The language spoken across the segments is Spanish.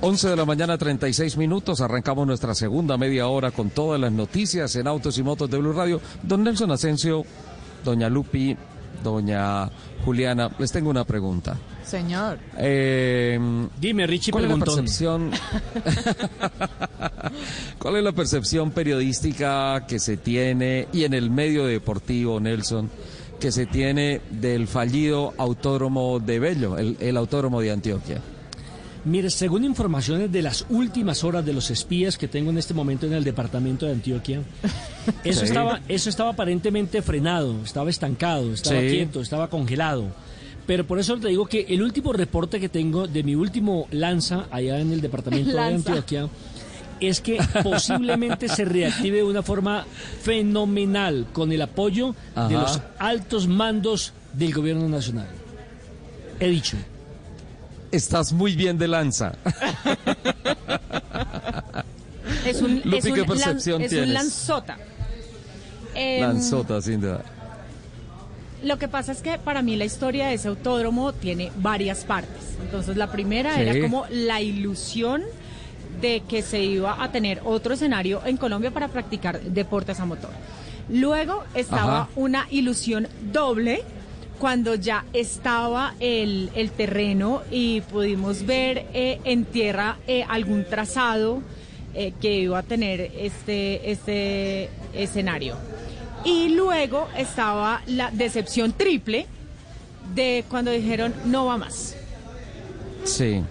11 de la mañana, 36 minutos. Arrancamos nuestra segunda media hora con todas las noticias en Autos y Motos de Blue Radio. Don Nelson Asensio, Doña Lupi, Doña Juliana, les tengo una pregunta. Señor. Eh, Dime, Richie ¿Cuál Preguntón. es la percepción? ¿Cuál es la percepción periodística que se tiene y en el medio deportivo, Nelson, que se tiene del fallido autódromo de Bello, el, el autódromo de Antioquia? Mire, según informaciones de las últimas horas de los espías que tengo en este momento en el departamento de Antioquia, eso, Sí. estaba, eso estaba aparentemente frenado, estaba estancado, estaba Sí. quieto, estaba congelado. Pero por eso te digo que el último reporte que tengo de mi último lanza allá en el departamento de. Antioquia es que posiblemente se reactive de una forma fenomenal con el apoyo de los altos mandos del gobierno nacional. He dicho. Estás muy bien de lanza. Es un, Lupi, es un, ¿qué percepción es un tienes? lanzota. Em, Lanzota, sin duda. Lo que pasa es que para mí la historia de ese autódromo tiene varias partes. Entonces la primera Sí. era como la ilusión de que se iba a tener otro escenario en Colombia para practicar deportes a motor. Luego estaba Ajá. una ilusión doble cuando ya estaba el, el terreno y pudimos ver eh, en tierra eh, algún trazado eh, que iba a tener este, este escenario. Y luego estaba la decepción triple de cuando dijeron no va más. Sí.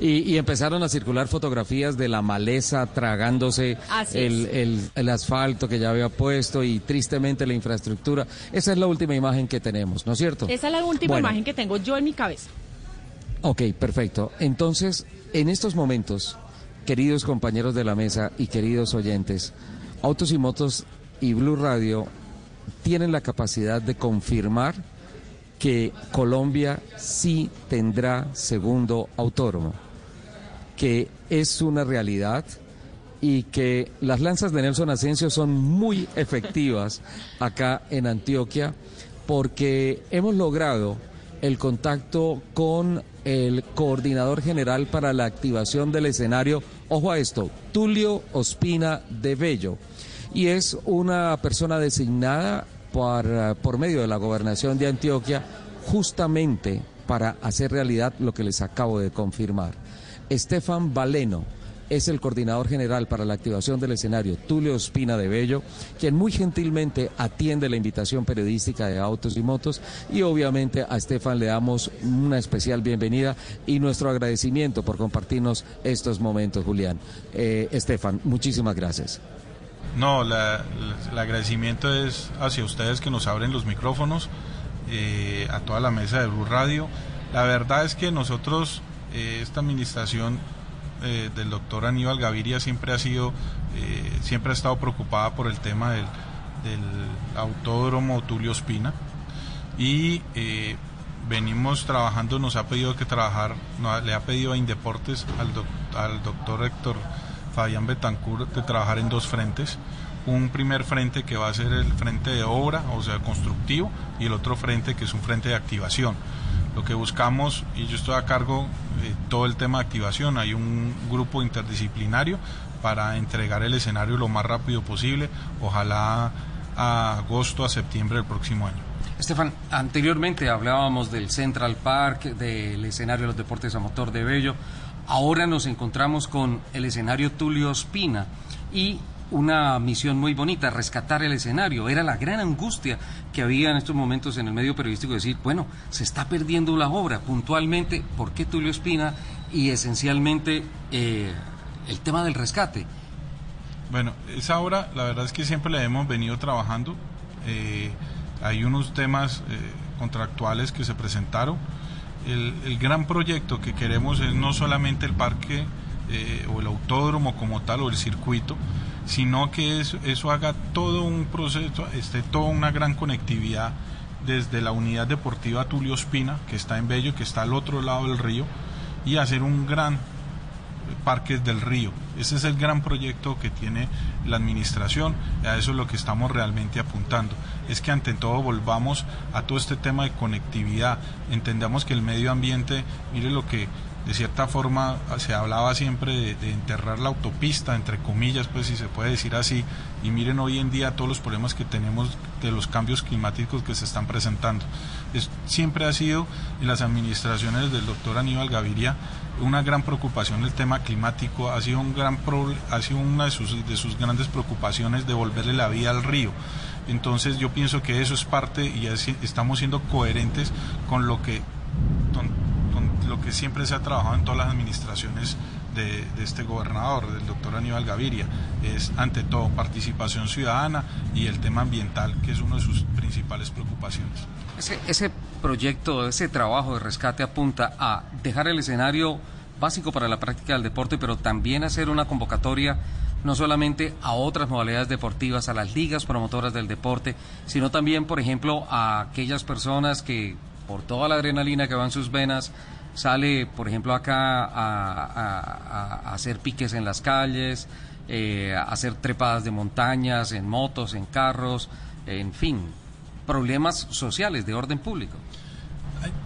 Y, y empezaron a circular fotografías de la maleza tragándose el, el- el asfalto que ya había puesto y tristemente la infraestructura. Esa es la última imagen que tenemos, ¿no es cierto? Esa es la última Bueno, imagen que tengo yo en mi cabeza. Ok, perfecto. Entonces, en estos momentos, queridos compañeros de la mesa y queridos oyentes, Autos y Motos y Blue Radio tienen la capacidad de confirmar que Colombia sí tendrá segundo autódromo, que es una realidad y que las lanzas de Nelson Asensio son muy efectivas acá en Antioquia porque hemos logrado el contacto con el coordinador general para la activación del escenario, ojo a esto, Tulio Ospina de Bello, y es una persona designada por, por medio de la gobernación de Antioquia justamente para hacer realidad lo que les acabo de confirmar. Estefan Valeno es el coordinador general para la activación del escenario, Tulio Espina de Bello, quien muy gentilmente atiende la invitación periodística de Autos y Motos y obviamente a Estefan le damos una especial bienvenida y nuestro agradecimiento por compartirnos estos momentos, Julián. Eh, Estefan, muchísimas gracias. No, la- el agradecimiento es hacia ustedes que nos abren los micrófonos, eh, a toda la mesa de Blue Radio. La verdad es que nosotros, eh, esta administración eh, del doctor Aníbal Gaviria siempre ha sido, eh, siempre ha estado preocupada por el tema del, autódromo Tulio Espina y venimos trabajando, nos ha pedido que trabajar, le ha pedido a Indeportes, al, al doctor Héctor Fabián Betancourt, de trabajar en dos frentes. Un primer frente que va a ser el frente de obra, o sea, constructivo, y el otro frente que es un frente de activación. Lo que buscamos, y yo estoy a cargo de todo el tema de activación, hay un grupo interdisciplinario para entregar el escenario lo más rápido posible, ojalá a agosto, a septiembre del próximo año. Estefan, anteriormente hablábamos del Central Park, del escenario de los deportes a motor de Bello. Ahora nos encontramos con el escenario Tulio Espina y una misión muy bonita, rescatar el escenario. Era la gran angustia que había en estos momentos en el medio periodístico, decir, bueno, se está perdiendo la obra puntualmente, ¿por qué Tulio Espina? Y esencialmente eh, el tema del rescate. Bueno, esa obra la verdad es que siempre la hemos venido trabajando. Eh, hay unos temas eh, contractuales que se presentaron el, gran proyecto que queremos es no solamente el parque o el autódromo como tal o el circuito, sino que eso, eso haga todo un proceso, esté toda una gran conectividad desde la unidad deportiva Tulio Espina, que está en Bello, que está al otro lado del río, y hacer un gran parque del río. Ese es el gran proyecto que tiene la administración, a eso es lo que estamos realmente apuntando. Es que ante todo volvamos a todo este tema de conectividad, entendamos que el medio ambiente, mire lo que de cierta forma se hablaba siempre de, enterrar la autopista, entre comillas, pues si se puede decir así, y miren hoy en día todos los problemas que tenemos de los cambios climáticos que se están presentando. siempre ha sido en las administraciones del doctor Aníbal Gaviria una gran preocupación el tema climático, ha sido, un gran ha sido una de sus, de sus grandes preocupaciones devolverle la vida al río. Entonces yo pienso que eso es parte y estamos siendo coherentes con lo que lo que siempre se ha trabajado en todas las administraciones de, este gobernador, del doctor Aníbal Gaviria, es ante todo participación ciudadana y el tema ambiental, que es una de sus principales preocupaciones. Ese, ese proyecto, ese trabajo de rescate apunta a dejar el escenario básico para la práctica del deporte, pero también hacer una convocatoria no solamente a otras modalidades deportivas, a las ligas promotoras del deporte, sino también, por ejemplo, a aquellas personas que por toda la adrenalina que va en sus venas sale, por ejemplo, acá a, hacer piques en las calles, eh, hacer trepadas de montañas, en motos, en carros, en fin, problemas sociales de orden público.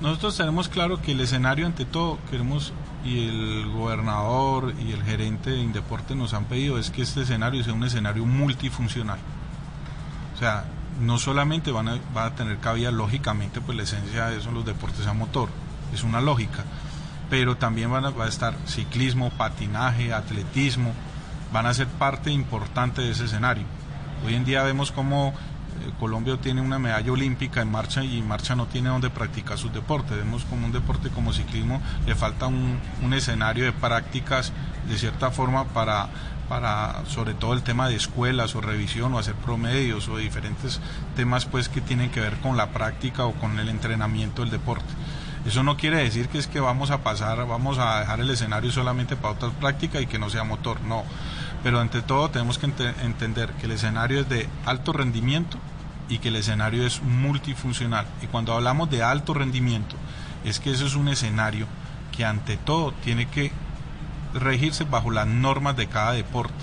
Nosotros tenemos claro que el escenario ante todo queremos y el gobernador y el gerente de Indeporte nos han pedido es que este escenario sea un escenario multifuncional. O sea, no solamente van a, va a tener cabida lógicamente, pues la esencia de eso los deportes a motor, es una lógica. Pero también van a, va a estar ciclismo, patinaje, atletismo, van a ser parte importante de ese escenario. Hoy en día vemos cómo eh, Colombia tiene una medalla olímpica en marcha y marcha no tiene donde practicar sus deportes. Vemos como un deporte como ciclismo le falta un, escenario de prácticas de cierta forma para, para sobre todo el tema de escuelas o revisión o hacer promedios o diferentes temas pues que tienen que ver con la práctica o con el entrenamiento del deporte. Eso no quiere decir que es que vamos a pasar, vamos a dejar el escenario solamente para otras prácticas y que no sea motor, no. Pero ante todo tenemos que entender que el escenario es de alto rendimiento y que el escenario es multifuncional. Y cuando hablamos de alto rendimiento, es que eso es un escenario que ante todo tiene que regirse bajo las normas de cada deporte.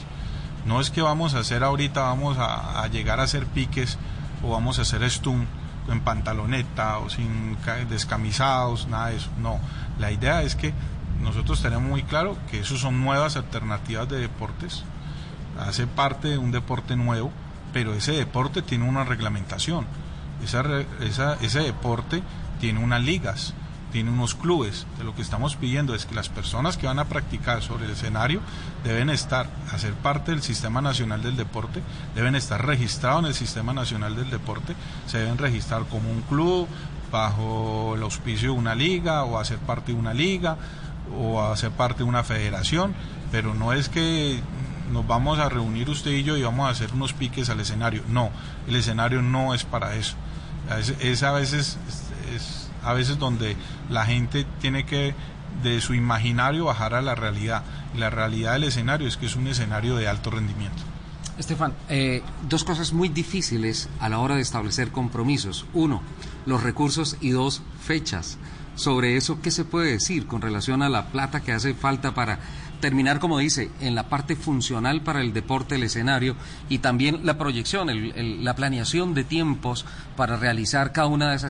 No es que vamos a hacer ahorita, vamos a, a llegar a hacer piques o vamos a hacer stun en pantaloneta o sin descamisados, nada de eso. No, la idea es que nosotros tenemos muy claro que eso son nuevas alternativas de deportes, hace parte de un deporte nuevo, pero ese deporte tiene una reglamentación, esa, esa, ese deporte tiene unas ligas, tiene unos clubes. De lo que estamos pidiendo es que las personas que van a practicar sobre el escenario deben estar, a ser parte del Sistema Nacional del Deporte, deben estar registrados en el Sistema Nacional del Deporte, se deben registrar como un club bajo el auspicio de una liga o hacer parte de una liga o hacer parte de una federación, pero no es que nos vamos a reunir usted y yo y vamos a hacer unos piques al escenario. No, el escenario no es para eso. Es, a veces es a veces donde la gente tiene que de su imaginario bajar a la realidad. La realidad del escenario es que es un escenario de alto rendimiento. Estefan, eh, dos cosas muy difíciles a la hora de establecer compromisos. Uno, los recursos y dos, fechas. Sobre eso, ¿qué se puede decir con relación a la plata que hace falta para terminar, como dice, en la parte funcional para el deporte, el escenario y también la proyección, la planeación de tiempos para realizar cada una de esas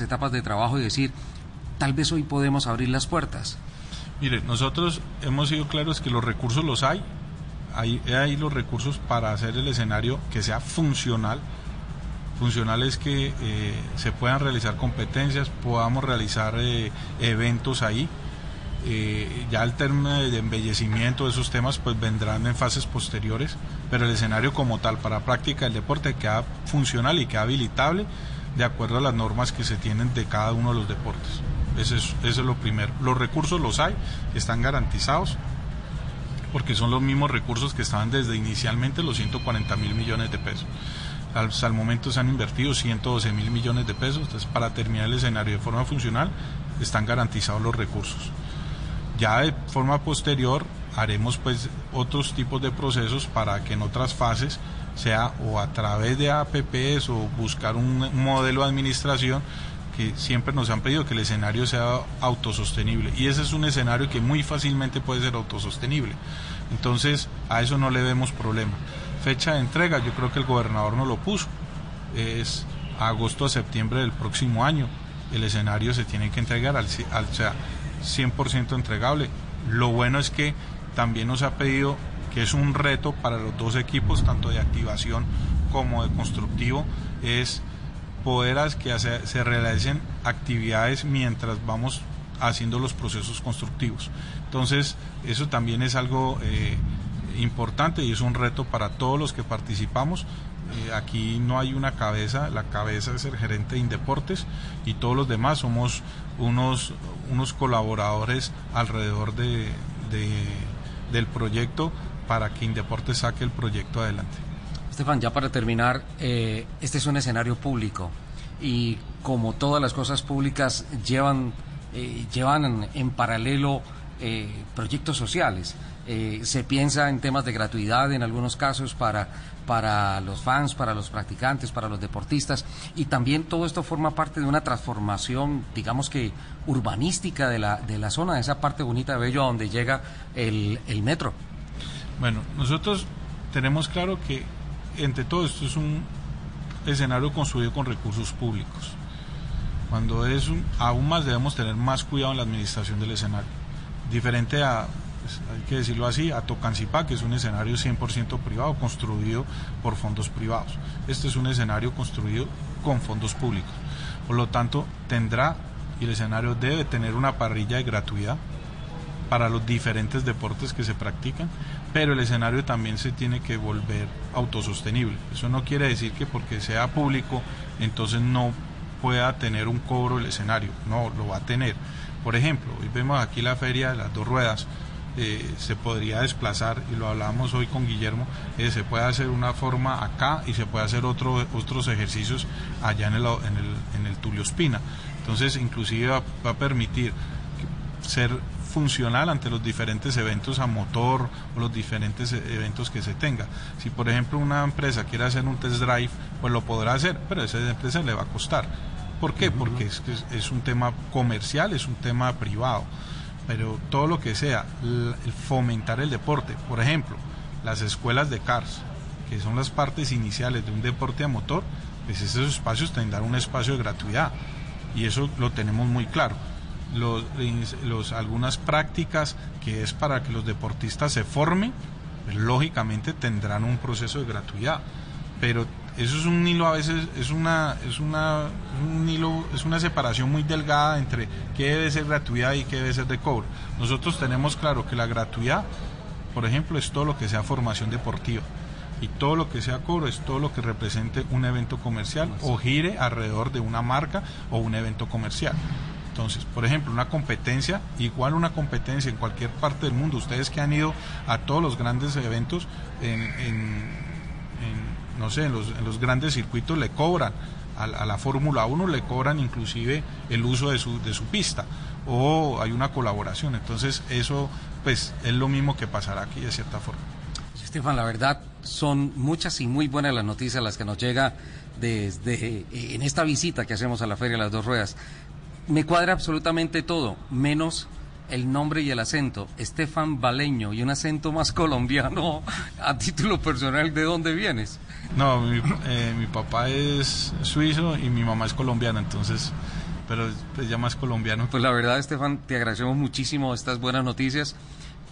Etapas de trabajo y decir, tal vez hoy podemos abrir las puertas. Mire, nosotros hemos sido claros que los recursos los hay. Hay, hay los recursos para hacer el escenario que sea funcional Funcional es que eh, se puedan realizar competencias, podamos realizar eh, eventos ahí. Eh, ya el término de embellecimiento de esos temas pues vendrán en fases posteriores, pero el escenario como tal para práctica del deporte queda funcional y queda habilitable de acuerdo a las normas que se tienen de cada uno de los deportes. Eso es, lo primero. Los recursos los hay, están garantizados, porque son los mismos recursos que estaban desde inicialmente los 140 mil millones de pesos. Hasta el momento se han invertido 112 mil millones de pesos, entonces para terminar el escenario de forma funcional están garantizados los recursos. Ya de forma posterior haremos pues otros tipos de procesos para que en otras fases sea o a través de APPs o buscar un modelo de administración que siempre nos han pedido que el escenario sea autosostenible y ese es un escenario que muy fácilmente puede ser autosostenible. Entonces a eso no le vemos problema fecha de entrega, yo creo que el gobernador no lo puso, es agosto a septiembre del próximo año. El escenario se tiene que entregar al, al sea, 100% entregable. Lo bueno es que también nos ha pedido que es un reto para los dos equipos, tanto de activación como de constructivo, es poder que se, realicen actividades mientras vamos haciendo los procesos constructivos. Entonces, eso también es algo eh, importante y es un reto para todos los que participamos. Eh, aquí no hay una cabeza, la cabeza es el gerente de Indeportes y todos los demás somos unos, unos colaboradores alrededor de, del proyecto para que Indeportes saque el proyecto adelante. Estefan, ya para terminar, eh, este es un escenario público y como todas las cosas públicas llevan, eh, llevan en, paralelo proyectos sociales. Eh, se piensa en temas de gratuidad en algunos casos para, para los fans, para los practicantes, para los deportistas y también todo esto forma parte de una transformación, digamos que urbanística de la, de la zona, de esa parte bonita de Bello a donde llega el, el metro. Bueno, nosotros tenemos claro que entre todo esto es un escenario construido con recursos públicos. Cuando es un, aún más debemos tener más cuidado en la administración del escenario. Diferente a pues, hay que decirlo así, a Tocancipá, que es un escenario 100% privado, construido por fondos privados. Este es un escenario construido con fondos públicos. Por lo tanto, tendrá y el escenario debe tener una parrilla de gratuidad para los diferentes deportes que se practican, pero el escenario también se tiene que volver autosostenible. Eso no quiere decir que porque sea público, entonces no pueda tener un cobro el escenario, no, lo va a tener. Por ejemplo, hoy vemos aquí la feria de las dos ruedas, eh, se podría desplazar, y lo hablábamos hoy con Guillermo, eh, se puede hacer una forma acá y se puede hacer otro, otros ejercicios allá en el, en el, en el Tulio Espina. Entonces, inclusive va, a permitir ser funcional ante los diferentes eventos a motor o los diferentes e, eventos que se tenga. Si por ejemplo una empresa quiere hacer un test drive, pues lo podrá hacer, pero a esa empresa le va a costar. ¿Por qué? Porque es, es un tema comercial, es un tema privado pero todo lo que sea, fomentar el deporte, por ejemplo, las escuelas de CARS, que son las partes iniciales de un deporte a motor, pues esos espacios tendrán un espacio de gratuidad y eso lo tenemos muy claro. Los, algunas prácticas que es para que los deportistas se formen, pues, lógicamente tendrán un proceso de gratuidad, pero eso es un hilo a veces es una es una un hilo es una separación muy delgada entre qué debe ser gratuidad y qué debe ser de cobro. Nosotros tenemos claro que la gratuidad por ejemplo es todo lo que sea formación deportiva. Y todo lo que sea cobro es todo lo que represente un evento comercial o gire alrededor de una marca o un evento comercial. Entonces, por ejemplo, una competencia, igual una competencia en cualquier parte del mundo, ustedes que han ido a todos los grandes eventos en no sé, en los, grandes circuitos le cobran, a, la Fórmula 1 le cobran inclusive el uso de su, de su pista o hay una colaboración. Entonces eso pues es lo mismo que pasará aquí de cierta forma. Estefan, la verdad son muchas y muy buenas las noticias las que nos llega desde en esta visita que hacemos a la Feria de las Dos Ruedas. Me cuadra absolutamente todo, menos el nombre y el acento, Estefan Baleño, y un acento más colombiano a título personal, ¿de dónde vienes? No, mi, eh, mi papá es suizo y mi mamá es colombiana, entonces, pero pues ya más colombiano. Pues la verdad, Estefan, te agradecemos muchísimo estas buenas noticias.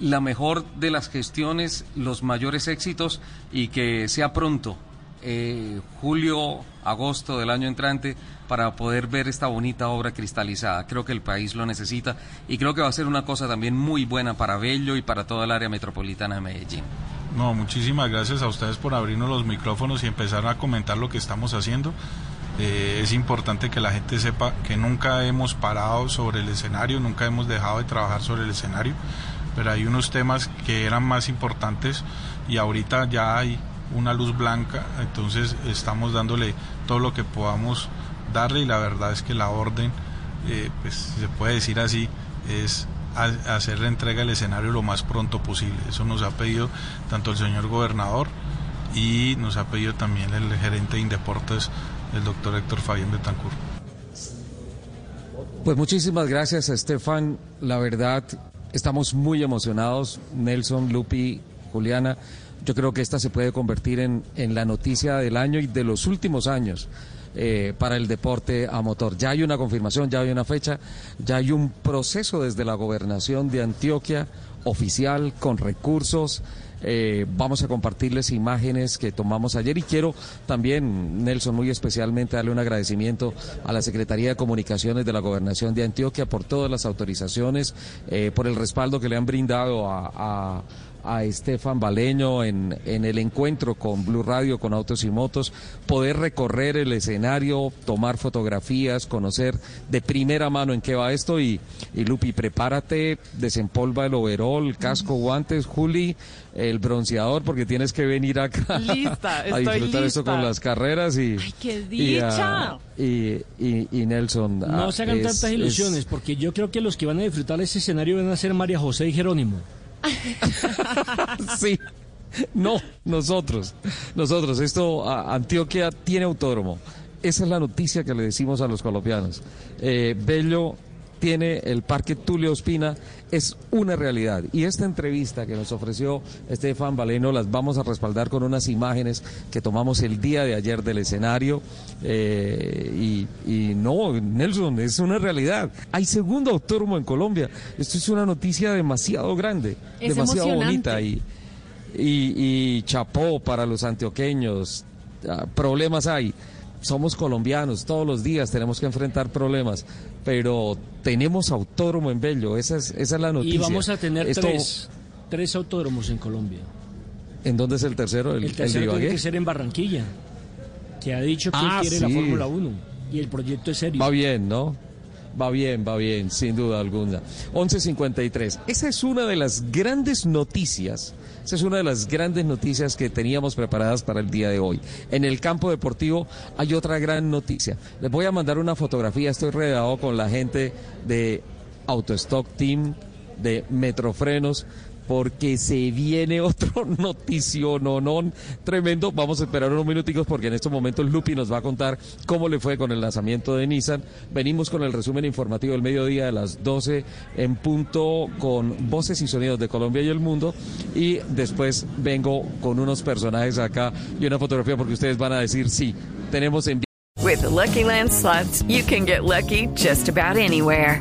La mejor de las gestiones, los mayores éxitos y que sea pronto eh, julio, agosto del año entrante para poder ver esta bonita obra cristalizada. Creo que el país lo necesita y creo que va a ser una cosa también muy buena para Bello y para toda el área metropolitana de Medellín. No, muchísimas gracias a ustedes por abrirnos los micrófonos y empezar a comentar lo que estamos haciendo. Eh, es importante que la gente sepa que nunca hemos parado sobre el escenario, nunca hemos dejado de trabajar sobre el escenario, pero hay unos temas que eran más importantes y ahorita ya hay una luz blanca, entonces estamos dándole todo lo que podamos darle y la verdad es que la orden, eh, pues se puede decir así, es hacer la entrega del escenario lo más pronto posible. Eso nos ha pedido tanto el señor gobernador y nos ha pedido también el gerente de Indeportes, el doctor Héctor Fabián Betancourt. Pues muchísimas gracias, Estefan. La verdad, estamos muy emocionados. Nelson, Lupi, Juliana. Yo creo que esta se puede convertir en, en la noticia del año y de los últimos años. Eh, para el deporte a motor. Ya hay una confirmación, ya hay una fecha, ya hay un proceso desde la gobernación de Antioquia oficial con recursos. Eh, vamos a compartirles imágenes que tomamos ayer y quiero también, Nelson, muy especialmente darle un agradecimiento a la Secretaría de Comunicaciones de la Gobernación de Antioquia por todas las autorizaciones, eh, por el respaldo que le han brindado a a Estefan Baleño en, en el encuentro con Blue Radio, con Autos y Motos, poder recorrer el escenario, tomar fotografías, conocer de primera mano en qué va esto y, y Lupi, prepárate, desempolva el overol, casco, guantes, Juli, el bronceador, porque tienes que venir acá a disfrutar esto con las carreras y... ¡Ay, qué dicha! Y, y, Nelson... No ah, se hagan tantas ilusiones, porque yo creo que los que van a disfrutar ese escenario van a ser María José y Jerónimo. sí. No, nosotros. Nosotros. Esto, Antioquia tiene autódromo. Esa es la noticia que le decimos a los colombianos. Eh, Bello tiene el Parque Tulio Ospina, es una realidad. Y esta entrevista que nos ofreció Estefan Valeno las vamos a respaldar con unas imágenes que tomamos el día de ayer del escenario. Eh, y, no, Nelson, es una realidad. Hay segundo autódromo en Colombia. Esto es una noticia demasiado grande, demasiado bonita. Y, y, y chapó para los antioqueños. Ah, problemas hay somos colombianos, todos los días tenemos que enfrentar problemas, pero tenemos autódromo en Bello, esa es, esa es la noticia. Y vamos a tener tres, tres autódromos en Colombia. ¿En dónde es el tercero? El, tercero tiene que ser en Barranquilla, que ha dicho que ah, quiere la Fórmula 1 y el proyecto es serio. Va bien, ¿no? Va bien, va bien, sin duda alguna. 11.53. Esa es una de las grandes noticias esa es una de las grandes noticias que teníamos preparadas para el día de hoy. En el campo deportivo hay otra gran noticia. Les voy a mandar una fotografía. Estoy rodeado con la gente de Autostock Team, de Metrofrenos porque se viene otro noticiononón tremendo. Vamos a esperar unos minuticos porque en estos momentos Lupi nos va a contar cómo le fue con el lanzamiento de Nissan. Venimos con el resumen informativo del mediodía de las 12 en punto con voces y sonidos de Colombia y el mundo y después vengo con unos personajes acá y una fotografía porque ustedes van a decir sí, tenemos en With Lucky Land slots, you can get lucky just about anywhere.